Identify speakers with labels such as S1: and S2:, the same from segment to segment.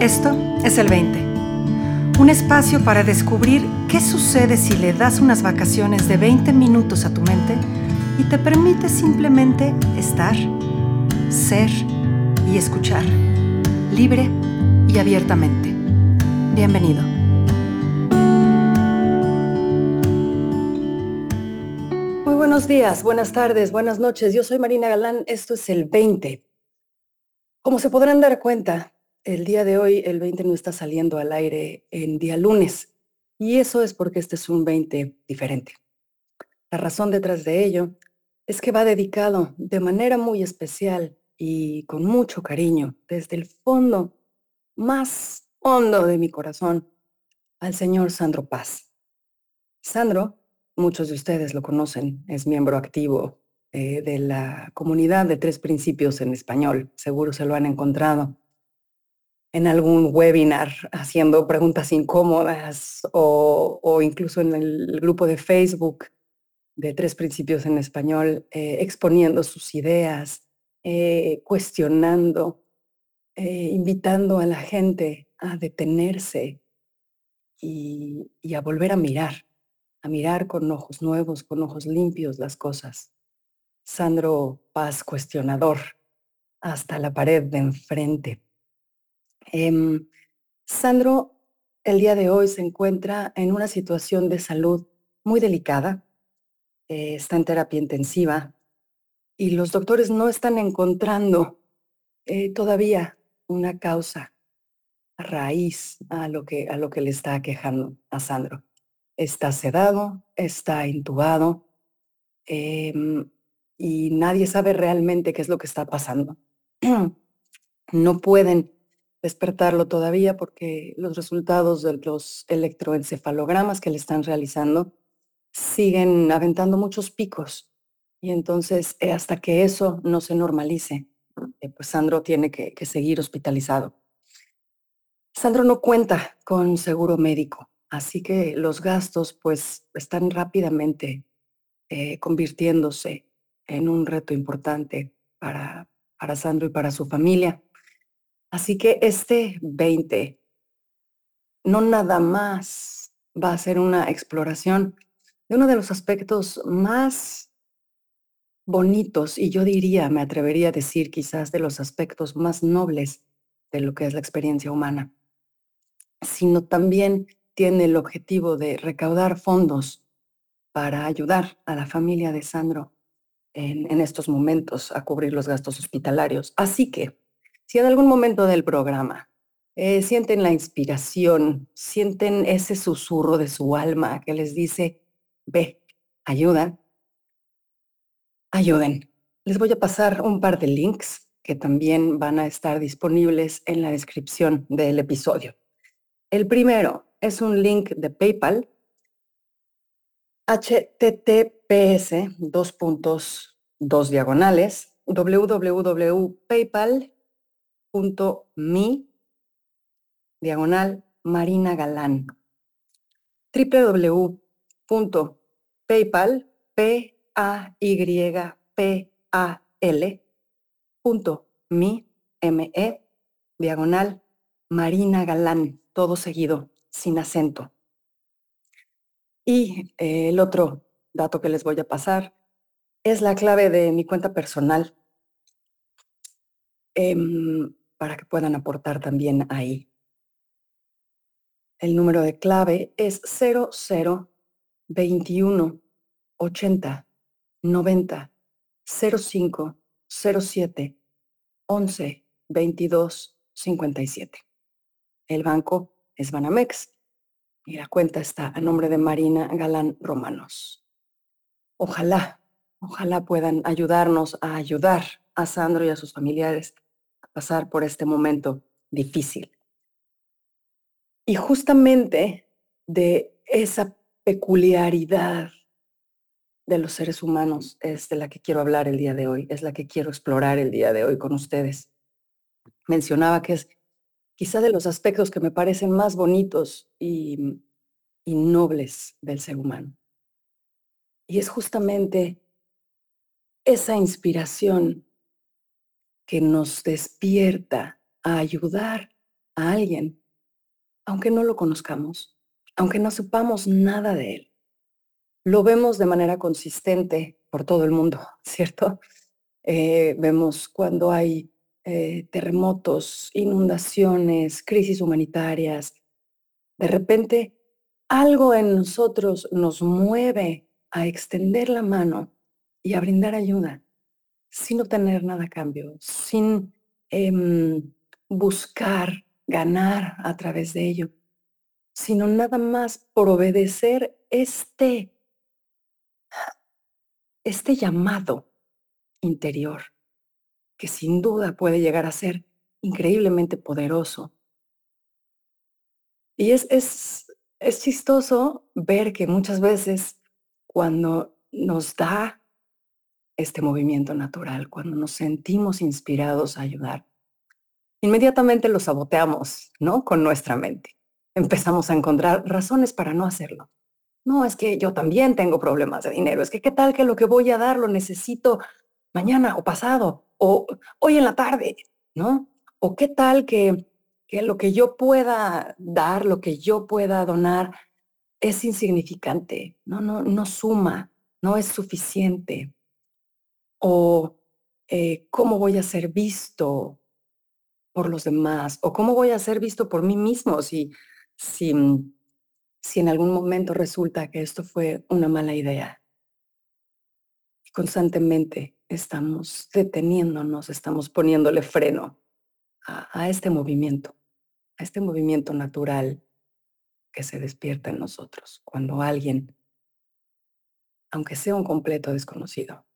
S1: Esto es el 20. Un espacio para descubrir qué sucede si le das unas vacaciones de 20 minutos a tu mente y te permite simplemente estar, ser y escuchar, libre y abiertamente. Bienvenido. Muy buenos días, buenas tardes, buenas noches. Yo soy Marina Galán. Esto es el 20. Como se podrán dar cuenta, el día de hoy, el 20 no está saliendo al aire en día lunes. Y eso es porque este es un 20 diferente. La razón detrás de ello es que va dedicado de manera muy especial y con mucho cariño, desde el fondo más hondo de mi corazón, al señor Sandro Paz. Sandro, muchos de ustedes lo conocen, es miembro activo eh, de la comunidad de tres principios en español. Seguro se lo han encontrado en algún webinar haciendo preguntas incómodas o, incluso en el grupo de Facebook de Tres Principios en Español, eh, exponiendo sus ideas, eh, cuestionando, eh, invitando a la gente a detenerse y, y a volver a mirar, a mirar con ojos nuevos, con ojos limpios las cosas. Sandro Paz, cuestionador, hasta la pared de enfrente. Em, Sandro, el día de hoy se encuentra en una situación de salud muy delicada. Eh, está en terapia intensiva y los doctores no están encontrando eh, todavía una causa raíz a lo, que, a lo que le está quejando a Sandro. Está sedado, está intubado em, y nadie sabe realmente qué es lo que está pasando. no pueden despertarlo todavía porque los resultados de los electroencefalogramas que le están realizando siguen aventando muchos picos. Y entonces, eh, hasta que eso no se normalice, eh, pues Sandro tiene que, seguir hospitalizado. Sandro no cuenta con seguro médico, así que los gastos pues están rápidamente eh, convirtiéndose en un reto importante para, para Sandro y para su familia. Así que este 20 no nada más va a ser una exploración de uno de los aspectos más bonitos y yo diría, me atrevería a decir quizás de los aspectos más nobles de lo que es la experiencia humana, sino también tiene el objetivo de recaudar fondos para ayudar a la familia de Sandro en, en estos momentos a cubrir los gastos hospitalarios. Así que si en algún momento del programa eh, sienten la inspiración, sienten ese susurro de su alma que les dice, ve, ayuda, ayuden. Les voy a pasar un par de links que también van a estar disponibles en la descripción del episodio. El primero es un link de PayPal, https dos puntos dos diagonales mi diagonal Marina Galán. www.paypal p a y p a l punto mi m e diagonal Marina Galán todo seguido sin acento. Y eh, el otro dato que les voy a pasar es la clave de mi cuenta personal. Em, para que puedan aportar también ahí. El número de clave es 0021 80 90 05 07 11 22 57. El banco es Banamex y la cuenta está a nombre de Marina Galán Romanos. Ojalá, ojalá puedan ayudarnos a ayudar a Sandro y a sus familiares pasar por este momento difícil. Y justamente de esa peculiaridad de los seres humanos es de la que quiero hablar el día de hoy, es la que quiero explorar el día de hoy con ustedes. Mencionaba que es quizá de los aspectos que me parecen más bonitos y, y nobles del ser humano. Y es justamente esa inspiración que nos despierta a ayudar a alguien, aunque no lo conozcamos, aunque no sepamos nada de él. Lo vemos de manera consistente por todo el mundo, ¿cierto? Eh, vemos cuando hay eh, terremotos, inundaciones, crisis humanitarias. De repente, algo en nosotros nos mueve a extender la mano y a brindar ayuda sin obtener nada a cambio, sin em, buscar ganar a través de ello, sino nada más por obedecer este, este llamado interior, que sin duda puede llegar a ser increíblemente poderoso. Y es, es, es chistoso ver que muchas veces cuando nos da este movimiento natural, cuando nos sentimos inspirados a ayudar, inmediatamente lo saboteamos, ¿no? Con nuestra mente. Empezamos a encontrar razones para no hacerlo. No, es que yo también tengo problemas de dinero. Es que qué tal que lo que voy a dar lo necesito mañana o pasado o hoy en la tarde, ¿no? O qué tal que, que lo que yo pueda dar, lo que yo pueda donar es insignificante, no, no, no suma, no es suficiente. O eh, cómo voy a ser visto por los demás, o cómo voy a ser visto por mí mismo si, si, mm, si en algún momento resulta que esto fue una mala idea. Constantemente estamos deteniéndonos, estamos poniéndole freno a, a este movimiento, a este movimiento natural que se despierta en nosotros cuando alguien, aunque sea un completo desconocido,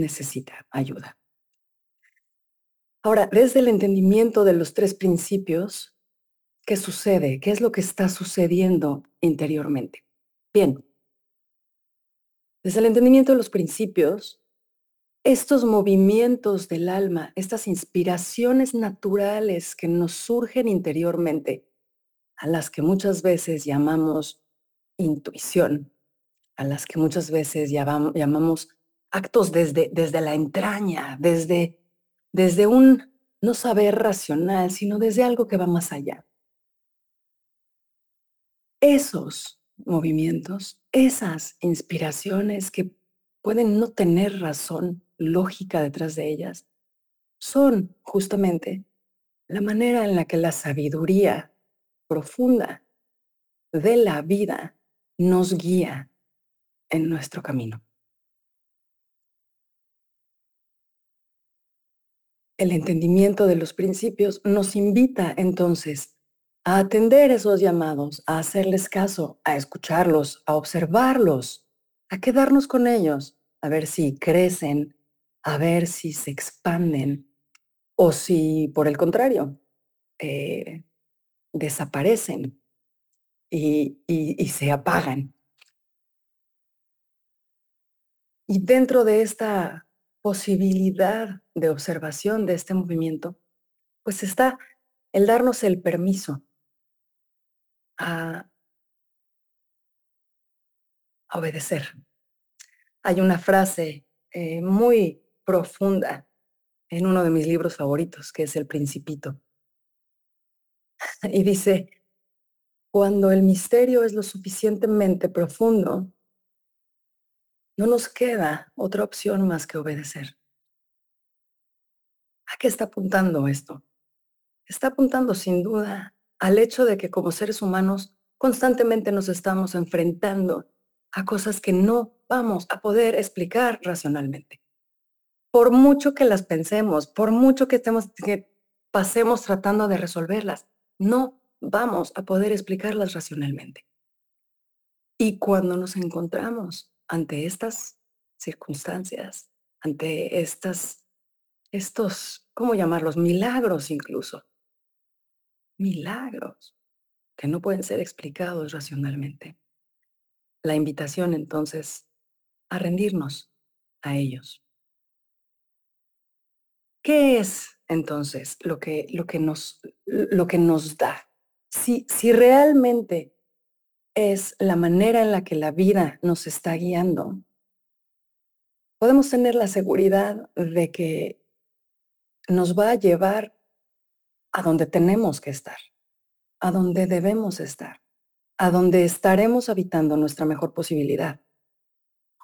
S1: necesita ayuda. Ahora, desde el entendimiento de los tres principios, ¿qué sucede? ¿Qué es lo que está sucediendo interiormente? Bien, desde el entendimiento de los principios, estos movimientos del alma, estas inspiraciones naturales que nos surgen interiormente, a las que muchas veces llamamos intuición, a las que muchas veces llamamos, actos desde, desde la entraña, desde, desde un no saber racional, sino desde algo que va más allá. Esos movimientos, esas inspiraciones que pueden no tener razón lógica detrás de ellas, son justamente la manera en la que la sabiduría profunda de la vida nos guía en nuestro camino. El entendimiento de los principios nos invita entonces a atender esos llamados, a hacerles caso, a escucharlos, a observarlos, a quedarnos con ellos, a ver si crecen, a ver si se expanden o si, por el contrario, eh, desaparecen y, y, se apagan. Y dentro de esta posibilidad de observación de este movimiento, pues está el darnos el permiso a, obedecer. Hay una frase eh, muy profunda en uno de mis libros favoritos, que es El Principito, y dice, cuando el misterio es lo suficientemente profundo, no nos queda otra opción más que obedecer. ¿A qué está apuntando esto? Está apuntando sin duda al hecho de que como seres humanos constantemente nos estamos enfrentando a cosas que no vamos a poder explicar racionalmente. Por mucho que las pensemos, por mucho que, estemos, que pasemos tratando de resolverlas, no vamos a poder explicarlas racionalmente. Y cuando nos encontramos ante estas circunstancias, ante estas, estos, ¿cómo llamarlos? Milagros incluso. Milagros que no pueden ser explicados racionalmente. La invitación entonces a rendirnos a ellos. ¿Qué es entonces lo que, lo que, nos, lo que nos da. Si, si realmente es la manera en la que la vida nos está guiando, podemos tener la seguridad de que nos va a llevar a donde tenemos que estar, a donde debemos estar, a donde estaremos habitando nuestra mejor posibilidad,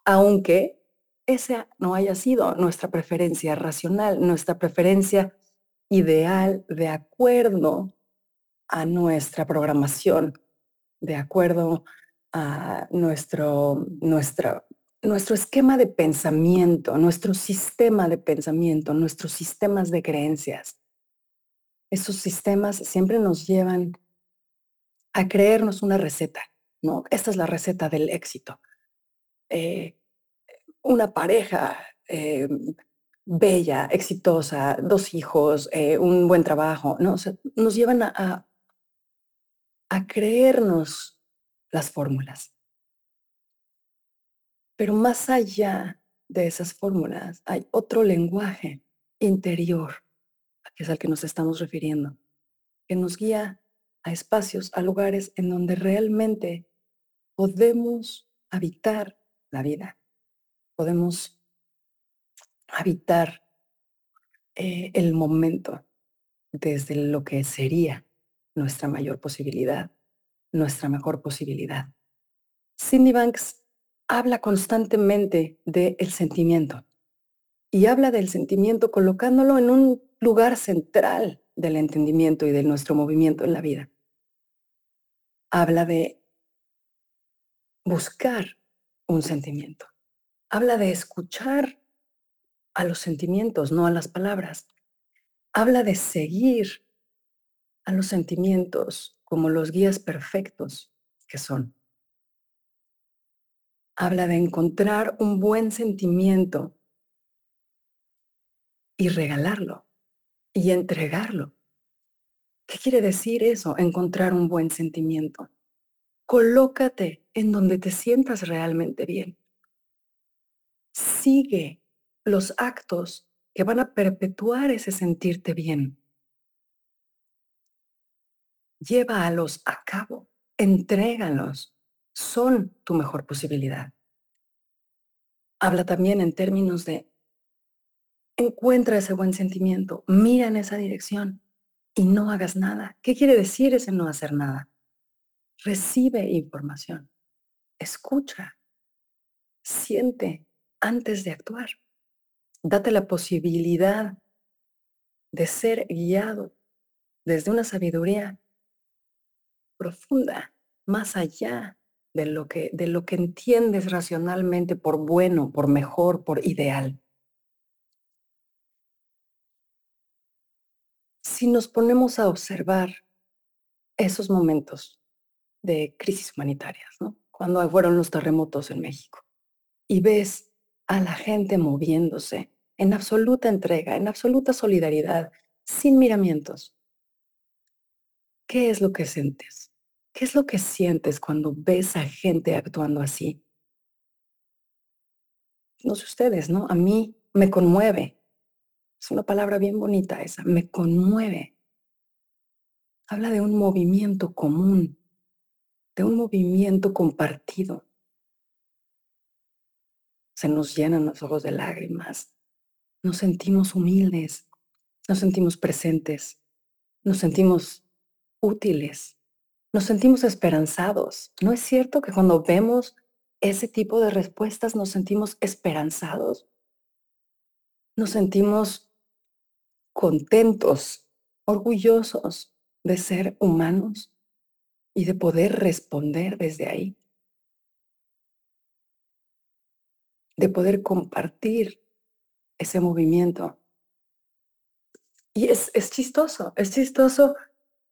S1: aunque esa no haya sido nuestra preferencia racional, nuestra preferencia ideal de acuerdo a nuestra programación, de acuerdo a nuestro, nuestra, nuestro esquema de pensamiento, nuestro sistema de pensamiento, nuestros sistemas de creencias. Esos sistemas siempre nos llevan a creernos una receta, ¿no? Esta es la receta del éxito. Eh, una pareja eh, bella, exitosa, dos hijos, eh, un buen trabajo, ¿no? nos llevan a creernos las fórmulas. Pero más allá de esas fórmulas hay otro lenguaje interior, que es al que nos estamos refiriendo, que nos guía a espacios, a lugares en donde realmente podemos habitar la vida, podemos habitar eh, el momento desde lo que sería nuestra mayor posibilidad, nuestra mejor posibilidad. Cindy Banks habla constantemente del sentimiento y habla del sentimiento colocándolo en un lugar central del entendimiento y de nuestro movimiento en la vida. Habla de buscar un sentimiento. Habla de escuchar a los sentimientos, no a las palabras. Habla de seguir a los sentimientos como los guías perfectos que son. Habla de encontrar un buen sentimiento y regalarlo y entregarlo. ¿Qué quiere decir eso, encontrar un buen sentimiento? Colócate en donde te sientas realmente bien. Sigue los actos que van a perpetuar ese sentirte bien llévalos a cabo, entrégalos, son tu mejor posibilidad. Habla también en términos de encuentra ese buen sentimiento, mira en esa dirección y no hagas nada. ¿Qué quiere decir ese no hacer nada? Recibe información, escucha, siente antes de actuar. Date la posibilidad de ser guiado desde una sabiduría profunda, más allá de lo que, de lo que entiendes racionalmente por bueno, por mejor, por ideal. Si nos ponemos a observar esos momentos de crisis humanitarias, ¿no? cuando fueron los terremotos en México, y ves a la gente moviéndose en absoluta entrega, en absoluta solidaridad, sin miramientos, ¿qué es lo que sientes? ¿Qué es lo que sientes cuando ves a gente actuando así? No sé ustedes, ¿no? A mí me conmueve. Es una palabra bien bonita esa, me conmueve. Habla de un movimiento común, de un movimiento compartido. Se nos llenan los ojos de lágrimas, nos sentimos humildes, nos sentimos presentes, nos sentimos útiles nos sentimos esperanzados. ¿No es cierto que cuando vemos ese tipo de respuestas nos sentimos esperanzados? Nos sentimos contentos, orgullosos de ser humanos y de poder responder desde ahí. De poder compartir ese movimiento. Y es, es chistoso, es chistoso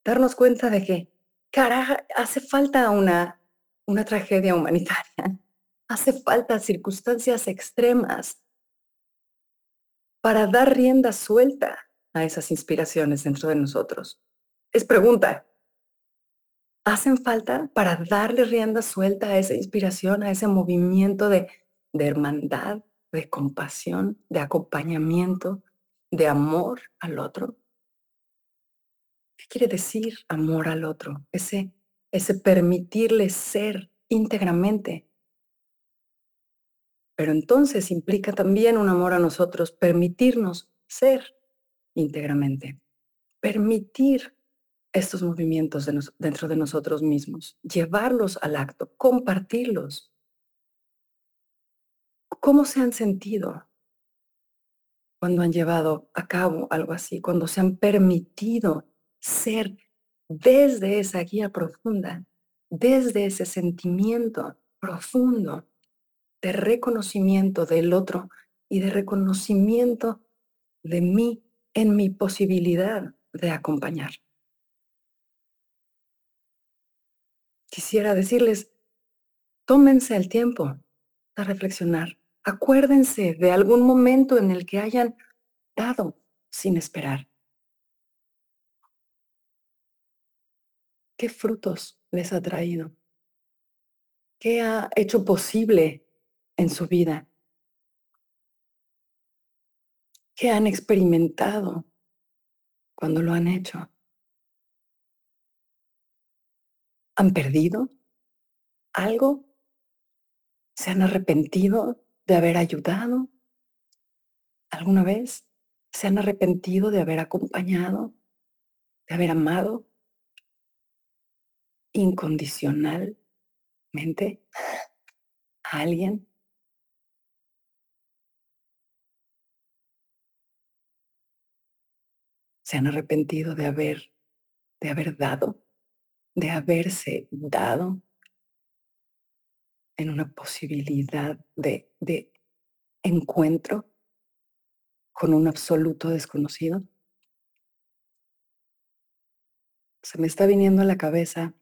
S1: darnos cuenta de que carajo, hace falta una, una tragedia humanitaria, hace falta circunstancias extremas para dar rienda suelta a esas inspiraciones dentro de nosotros. Es pregunta, ¿hacen falta para darle rienda suelta a esa inspiración, a ese movimiento de, de hermandad, de compasión, de acompañamiento, de amor al otro? ¿Qué quiere decir amor al otro? Ese, ese permitirle ser íntegramente. Pero entonces implica también un amor a nosotros, permitirnos ser íntegramente. Permitir estos movimientos dentro de nosotros mismos, llevarlos al acto, compartirlos. ¿Cómo se han sentido cuando han llevado a cabo algo así, cuando se han permitido ser desde esa guía profunda, desde ese sentimiento profundo de reconocimiento del otro y de reconocimiento de mí en mi posibilidad de acompañar. Quisiera decirles, tómense el tiempo a reflexionar. Acuérdense de algún momento en el que hayan dado sin esperar. ¿Qué frutos les ha traído? ¿Qué ha hecho posible en su vida? ¿Qué han experimentado cuando lo han hecho? ¿Han perdido algo? ¿Se han arrepentido de haber ayudado alguna vez? ¿Se han arrepentido de haber acompañado, de haber amado incondicionalmente a alguien? ¿Se han arrepentido de haber, de haber dado, de haberse dado en una posibilidad de, de encuentro con un absoluto desconocido? Se me está viniendo a la cabeza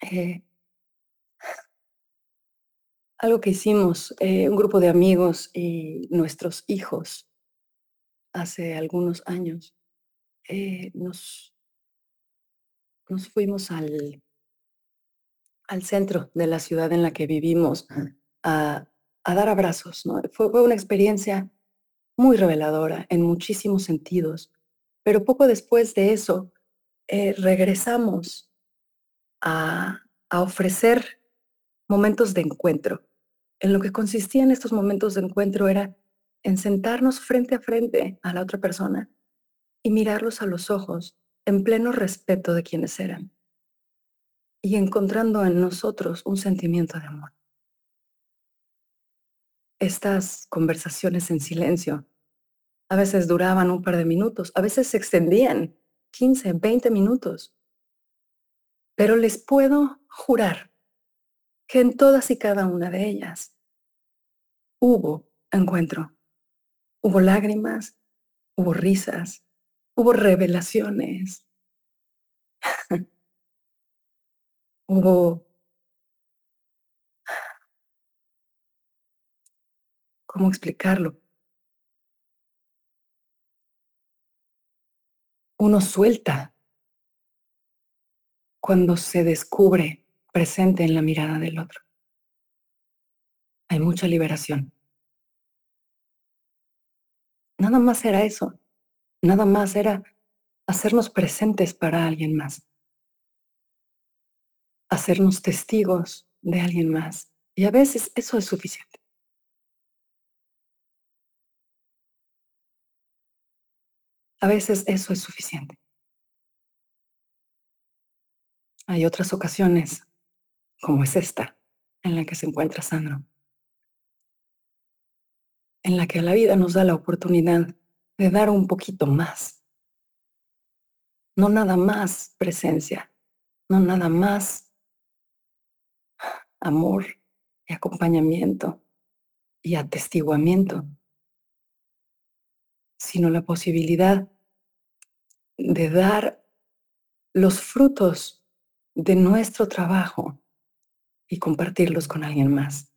S1: eh, algo que hicimos, eh, un grupo de amigos y nuestros hijos hace algunos años. Eh, nos, nos fuimos al, al centro de la ciudad en la que vivimos a, dar abrazos. ¿no? Fue, fue, una experiencia muy reveladora en muchísimos sentidos, pero poco después de eso eh, regresamos a, ofrecer momentos de encuentro. En lo que consistían estos momentos de encuentro era en sentarnos frente a frente a la otra persona y mirarlos a los ojos en pleno respeto de quienes eran y encontrando en nosotros un sentimiento de amor. Estas conversaciones en silencio a veces duraban un par de minutos, a veces se extendían 15, 20 minutos. Pero les puedo jurar que en todas y cada una de ellas hubo encuentro, hubo lágrimas, hubo risas, hubo revelaciones, hubo, ¿cómo explicarlo? Uno suelta cuando se descubre presente en la mirada del otro. Hay mucha liberación. Nada más era eso. Nada más era hacernos presentes para alguien más. Hacernos testigos de alguien más. Y a veces eso es suficiente. A veces eso es suficiente. Hay otras ocasiones, como es esta, en la que se encuentra Sandro, en la que la vida nos da la oportunidad de dar un poquito más. No nada más presencia, no nada más amor y acompañamiento y atestiguamiento, sino la posibilidad de dar los frutos de nuestro trabajo y compartirlos con alguien más.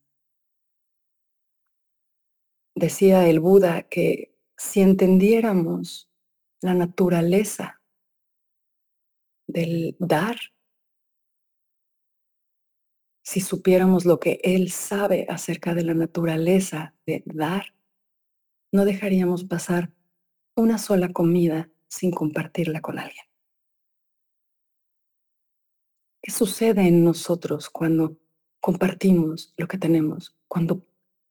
S1: Decía el Buda que si entendiéramos la naturaleza del dar, si supiéramos lo que Él sabe acerca de la naturaleza de dar, no dejaríamos pasar una sola comida sin compartirla con alguien. ¿Qué sucede en nosotros cuando compartimos lo que tenemos, cuando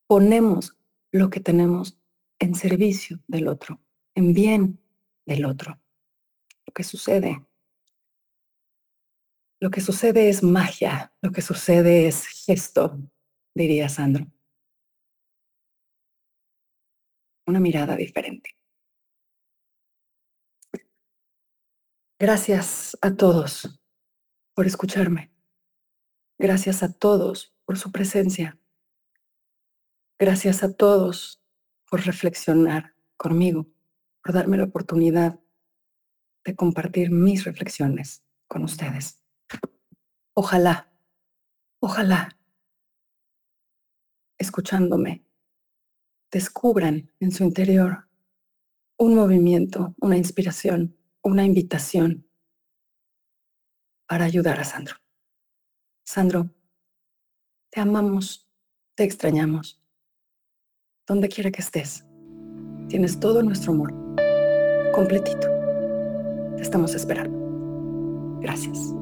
S1: ponemos lo que tenemos en servicio del otro, en bien del otro. Lo que sucede Lo que sucede es magia, lo que sucede es gesto, diría Sandro. Una mirada diferente. Gracias a todos por escucharme. Gracias a todos por su presencia. Gracias a todos por reflexionar conmigo, por darme la oportunidad de compartir mis reflexiones con ustedes. Ojalá, ojalá, escuchándome, descubran en su interior un movimiento, una inspiración, una invitación para ayudar a Sandro. Sandro, te amamos, te extrañamos donde quiera que estés. Tienes todo nuestro amor, completito. Te estamos esperando. Gracias.